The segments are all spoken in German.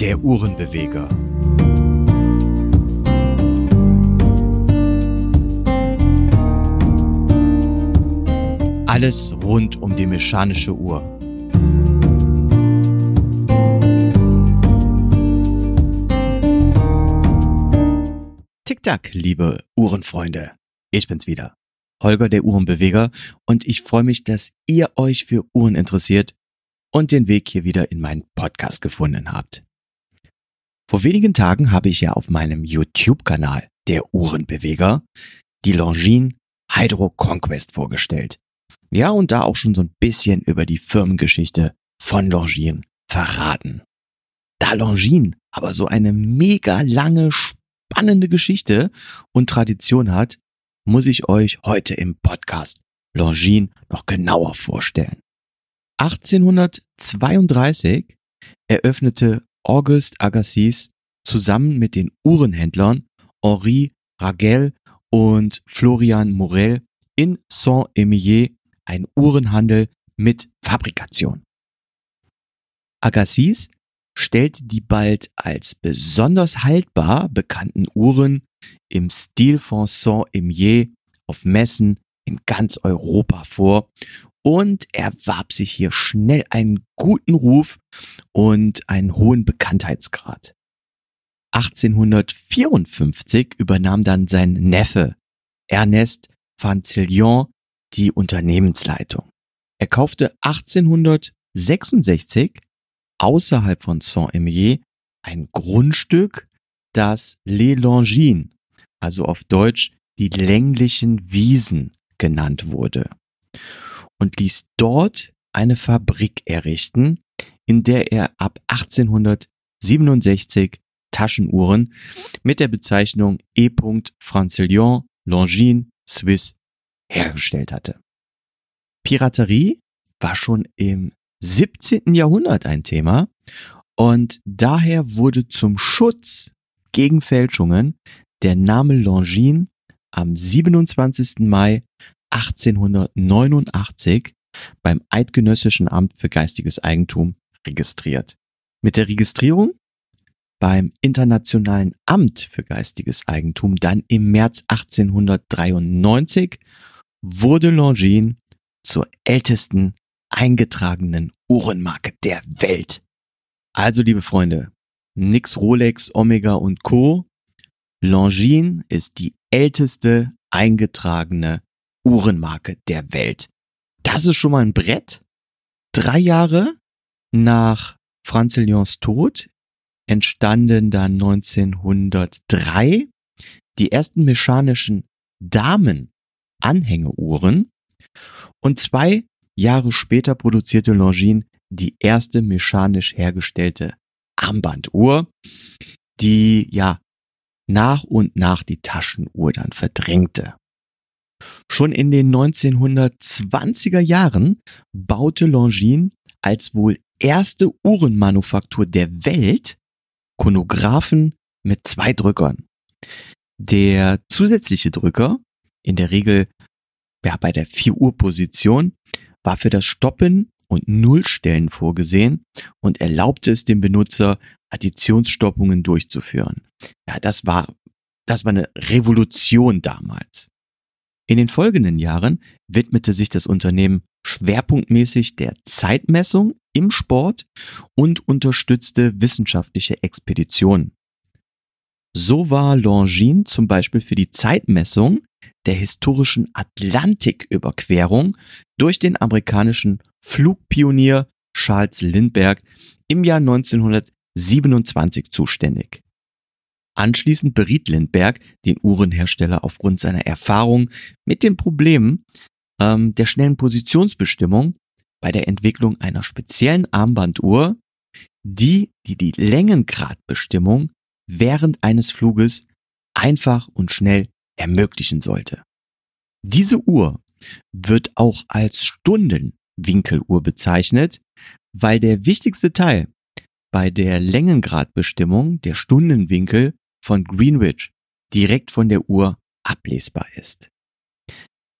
der Uhrenbeweger. Alles rund um die mechanische Uhr. Tick-Tack, liebe Uhrenfreunde. Ich bin's wieder. Holger, der Uhrenbeweger, und ich freue mich, dass ihr euch für Uhren interessiert und den Weg hier wieder in meinen Podcast gefunden habt. Vor wenigen Tagen habe ich ja auf meinem YouTube-Kanal der Uhrenbeweger die Longines Hydro Conquest vorgestellt. Ja, und da auch schon so ein bisschen über die Firmengeschichte von Longines verraten. Da Longines aber so eine mega lange, spannende Geschichte und Tradition hat, muss ich euch heute im Podcast Longines noch genauer vorstellen. 1832 eröffnete Auguste Agassiz zusammen mit den Uhrenhändlern Henri Ragel und Florian Morel in Saint-Émier ein Uhrenhandel mit Fabrikation. Agassiz stellte die bald als besonders haltbar bekannten Uhren im Stil von Saint-Émier auf Messen in ganz Europa vor und erwarb sich hier schnell einen guten Ruf und einen hohen Bekanntheitsgrad. 1854 übernahm dann sein Neffe Ernest Fanzillion die Unternehmensleitung. Er kaufte 1866 außerhalb von Saint-Émier ein Grundstück, das Les Longines, also auf Deutsch die länglichen Wiesen genannt wurde und ließ dort eine Fabrik errichten, in der er ab 1867 Taschenuhren mit der Bezeichnung E. Francillon Longines Swiss hergestellt hatte. Piraterie war schon im 17. Jahrhundert ein Thema und daher wurde zum Schutz gegen Fälschungen der Name Longines am 27. Mai 1889 beim Eidgenössischen Amt für geistiges Eigentum registriert. Mit der Registrierung beim Internationalen Amt für geistiges Eigentum dann im März 1893 wurde Longines zur ältesten eingetragenen Uhrenmarke der Welt. Also, liebe Freunde, nix Rolex, Omega und Co. Longines ist die älteste eingetragene Uhrenmarke der Welt. Das ist schon mal ein Brett. Drei Jahre nach Franz Lyons Tod entstanden dann 1903 die ersten mechanischen Damen-Anhängeuhren und zwei Jahre später produzierte Longines die erste mechanisch hergestellte Armbanduhr, die ja nach und nach die Taschenuhr dann verdrängte. Schon in den 1920er Jahren baute Longines als wohl erste Uhrenmanufaktur der Welt Chronographen mit zwei Drückern. Der zusätzliche Drücker, in der Regel ja, bei der 4 Uhr Position, war für das Stoppen und Nullstellen vorgesehen und erlaubte es dem Benutzer, Additionsstoppungen durchzuführen. Ja, das war, das war eine Revolution damals. In den folgenden Jahren widmete sich das Unternehmen schwerpunktmäßig der Zeitmessung im Sport und unterstützte wissenschaftliche Expeditionen. So war Longines zum Beispiel für die Zeitmessung der historischen Atlantiküberquerung durch den amerikanischen Flugpionier Charles Lindbergh im Jahr 1927 zuständig. Anschließend beriet Lindbergh den Uhrenhersteller aufgrund seiner Erfahrung mit den Problemen ähm, der schnellen Positionsbestimmung bei der Entwicklung einer speziellen Armbanduhr, die die, die Längengradbestimmung während eines Fluges einfach und schnell ermöglichen sollte. Diese Uhr wird auch als Stundenwinkeluhr bezeichnet, weil der wichtigste Teil bei der Längengradbestimmung der Stundenwinkel von Greenwich direkt von der Uhr ablesbar ist.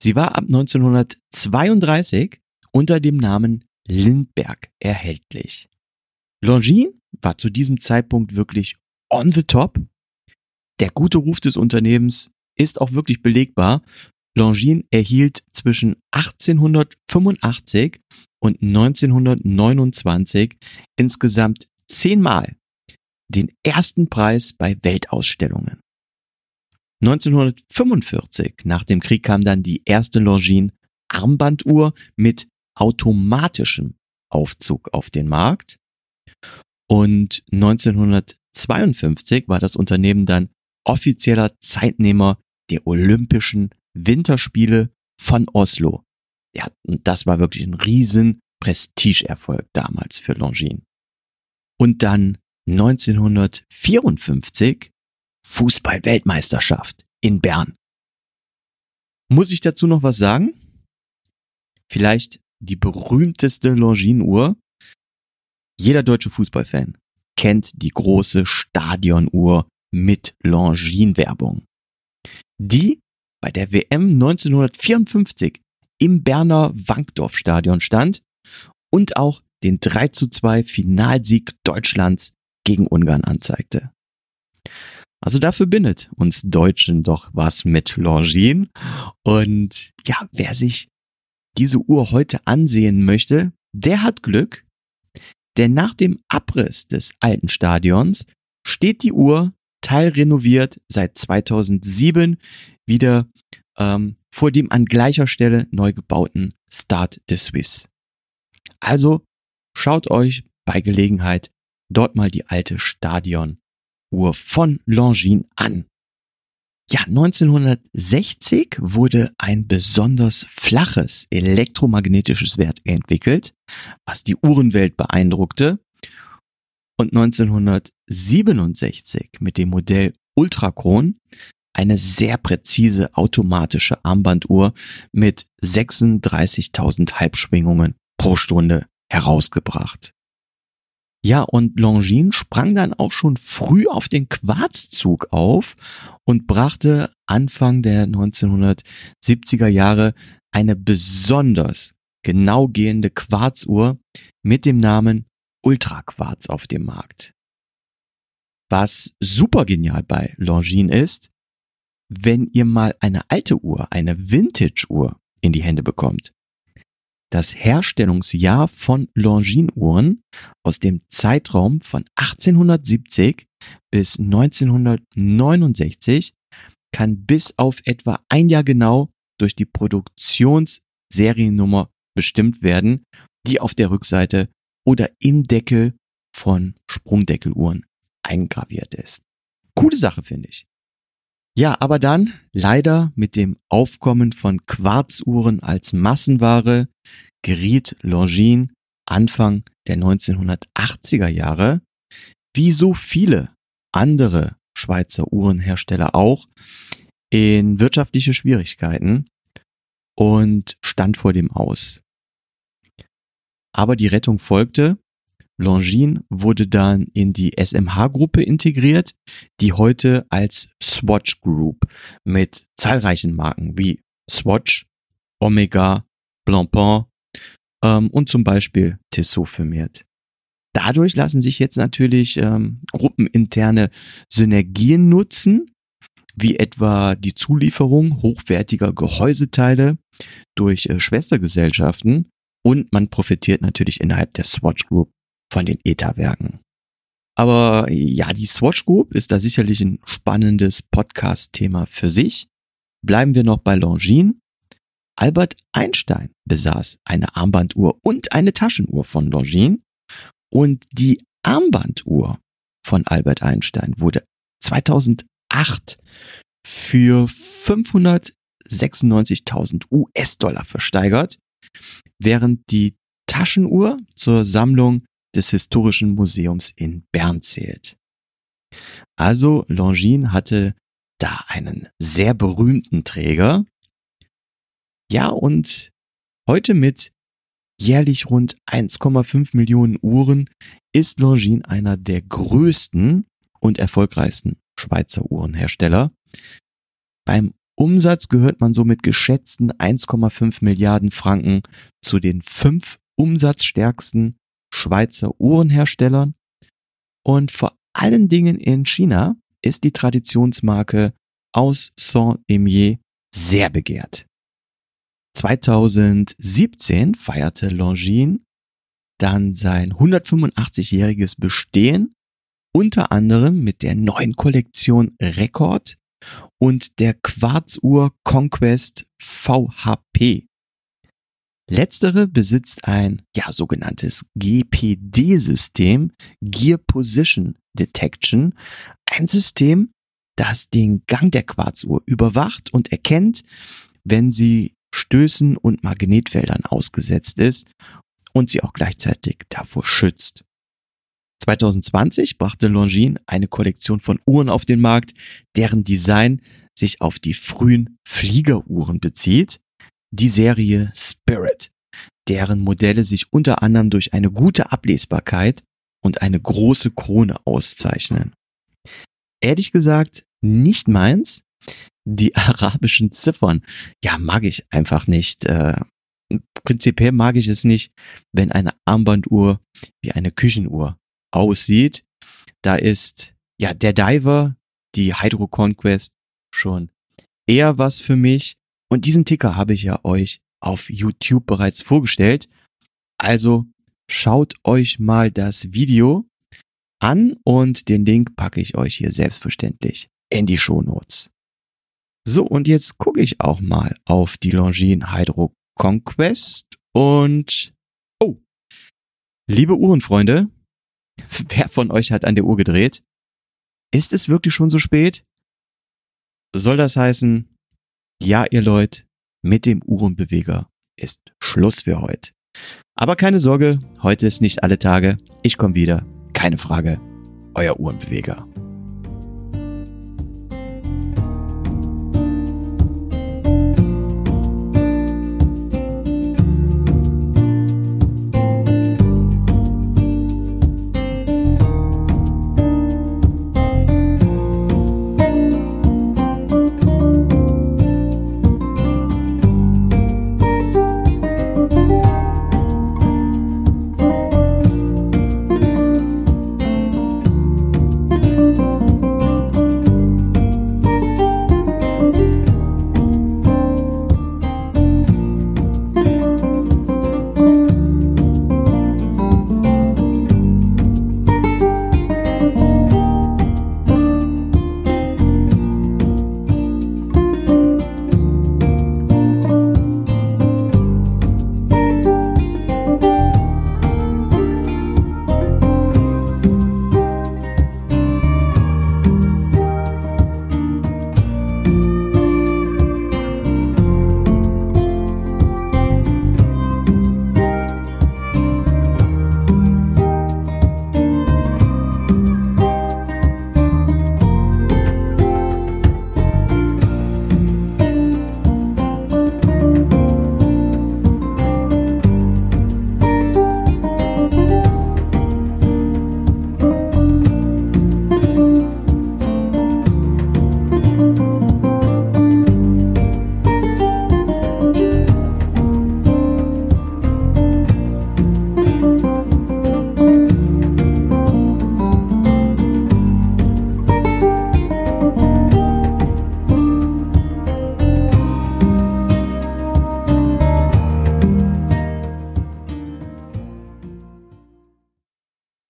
Sie war ab 1932 unter dem Namen Lindbergh erhältlich. Longines war zu diesem Zeitpunkt wirklich on the top. Der gute Ruf des Unternehmens ist auch wirklich belegbar. Longines erhielt zwischen 1885 und 1929 insgesamt zehnmal den ersten Preis bei Weltausstellungen. 1945, nach dem Krieg, kam dann die erste Longines Armbanduhr mit automatischem Aufzug auf den Markt. Und 1952 war das Unternehmen dann offizieller Zeitnehmer der Olympischen Winterspiele von Oslo. Ja, und das war wirklich ein riesen Prestigeerfolg damals für Longines. Und dann 1954 Fußball-Weltmeisterschaft in Bern. Muss ich dazu noch was sagen? Vielleicht die berühmteste Longines-Uhr. Jeder deutsche Fußballfan kennt die große Stadionuhr mit Longines-Werbung. Die bei der WM 1954 im Berner Wankdorf-Stadion stand und auch den 3 zu 2 Finalsieg Deutschlands gegen Ungarn anzeigte. Also da verbindet uns Deutschen doch was mit Longines. Und ja, wer sich diese Uhr heute ansehen möchte, der hat Glück, denn nach dem Abriss des alten Stadions steht die Uhr teilrenoviert seit 2007 wieder ähm, vor dem an gleicher Stelle neu gebauten Start de Suisse. Also schaut euch bei Gelegenheit dort mal die alte Stadionuhr von Longines an. Ja, 1960 wurde ein besonders flaches elektromagnetisches Wert entwickelt, was die Uhrenwelt beeindruckte. Und 1967 mit dem Modell Ultrachron eine sehr präzise automatische Armbanduhr mit 36.000 Halbschwingungen pro Stunde herausgebracht. Ja, und Longines sprang dann auch schon früh auf den Quarzzug auf und brachte Anfang der 1970er Jahre eine besonders genau gehende Quarzuhr mit dem Namen Ultraquarz auf dem Markt. Was super genial bei Longines ist, wenn ihr mal eine alte Uhr, eine Vintage-Uhr in die Hände bekommt, das Herstellungsjahr von Longines-Uhren aus dem Zeitraum von 1870 bis 1969 kann bis auf etwa ein Jahr genau durch die Produktionsseriennummer bestimmt werden, die auf der Rückseite oder im Deckel von Sprungdeckeluhren eingraviert ist. Coole Sache, finde ich. Ja, aber dann leider mit dem Aufkommen von Quarzuhren als Massenware geriet Longines Anfang der 1980er Jahre, wie so viele andere Schweizer Uhrenhersteller auch, in wirtschaftliche Schwierigkeiten und stand vor dem Aus. Aber die Rettung folgte Longines wurde dann in die SMH-Gruppe integriert, die heute als Swatch Group mit zahlreichen Marken wie Swatch, Omega, Blancpain ähm, und zum Beispiel Tissot firmiert. Dadurch lassen sich jetzt natürlich ähm, gruppeninterne Synergien nutzen, wie etwa die Zulieferung hochwertiger Gehäuseteile durch äh, Schwestergesellschaften und man profitiert natürlich innerhalb der Swatch Group von den ETA-Werken. Aber ja, die Swatch Group ist da sicherlich ein spannendes Podcast-Thema für sich. Bleiben wir noch bei Longines. Albert Einstein besaß eine Armbanduhr und eine Taschenuhr von Longines und die Armbanduhr von Albert Einstein wurde 2008 für 596.000 US-Dollar versteigert, während die Taschenuhr zur Sammlung des Historischen Museums in Bern zählt. Also Longines hatte da einen sehr berühmten Träger. Ja, und heute mit jährlich rund 1,5 Millionen Uhren ist Longines einer der größten und erfolgreichsten Schweizer Uhrenhersteller. Beim Umsatz gehört man so mit geschätzten 1,5 Milliarden Franken zu den fünf umsatzstärksten Schweizer Uhrenherstellern Und vor allen Dingen in China ist die Traditionsmarke aus Saint-Émier sehr begehrt. 2017 feierte Longines dann sein 185-jähriges Bestehen, unter anderem mit der neuen Kollektion Record und der Quarzuhr Conquest VHP. Letztere besitzt ein ja sogenanntes GPD-System, Gear Position Detection, ein System, das den Gang der Quarzuhr überwacht und erkennt, wenn sie Stößen und Magnetfeldern ausgesetzt ist und sie auch gleichzeitig davor schützt. 2020 brachte Longines eine Kollektion von Uhren auf den Markt, deren Design sich auf die frühen Fliegeruhren bezieht, die Serie Spirit, deren Modelle sich unter anderem durch eine gute Ablesbarkeit und eine große Krone auszeichnen. Ehrlich gesagt, nicht meins. Die arabischen Ziffern, ja, mag ich einfach nicht. Äh, prinzipiell mag ich es nicht, wenn eine Armbanduhr wie eine Küchenuhr aussieht. Da ist ja der Diver, die Hydro Conquest schon eher was für mich. Und diesen Ticker habe ich ja euch auf YouTube bereits vorgestellt. Also schaut euch mal das Video an und den Link packe ich euch hier selbstverständlich in die Shownotes. So, und jetzt gucke ich auch mal auf die Longines Hydro Conquest und oh, liebe Uhrenfreunde, wer von euch hat an der Uhr gedreht? Ist es wirklich schon so spät? Soll das heißen, ja, ihr Leute, mit dem Uhrenbeweger ist Schluss für heute. Aber keine Sorge, heute ist nicht alle Tage. Ich komme wieder. Keine Frage. Euer Uhrenbeweger.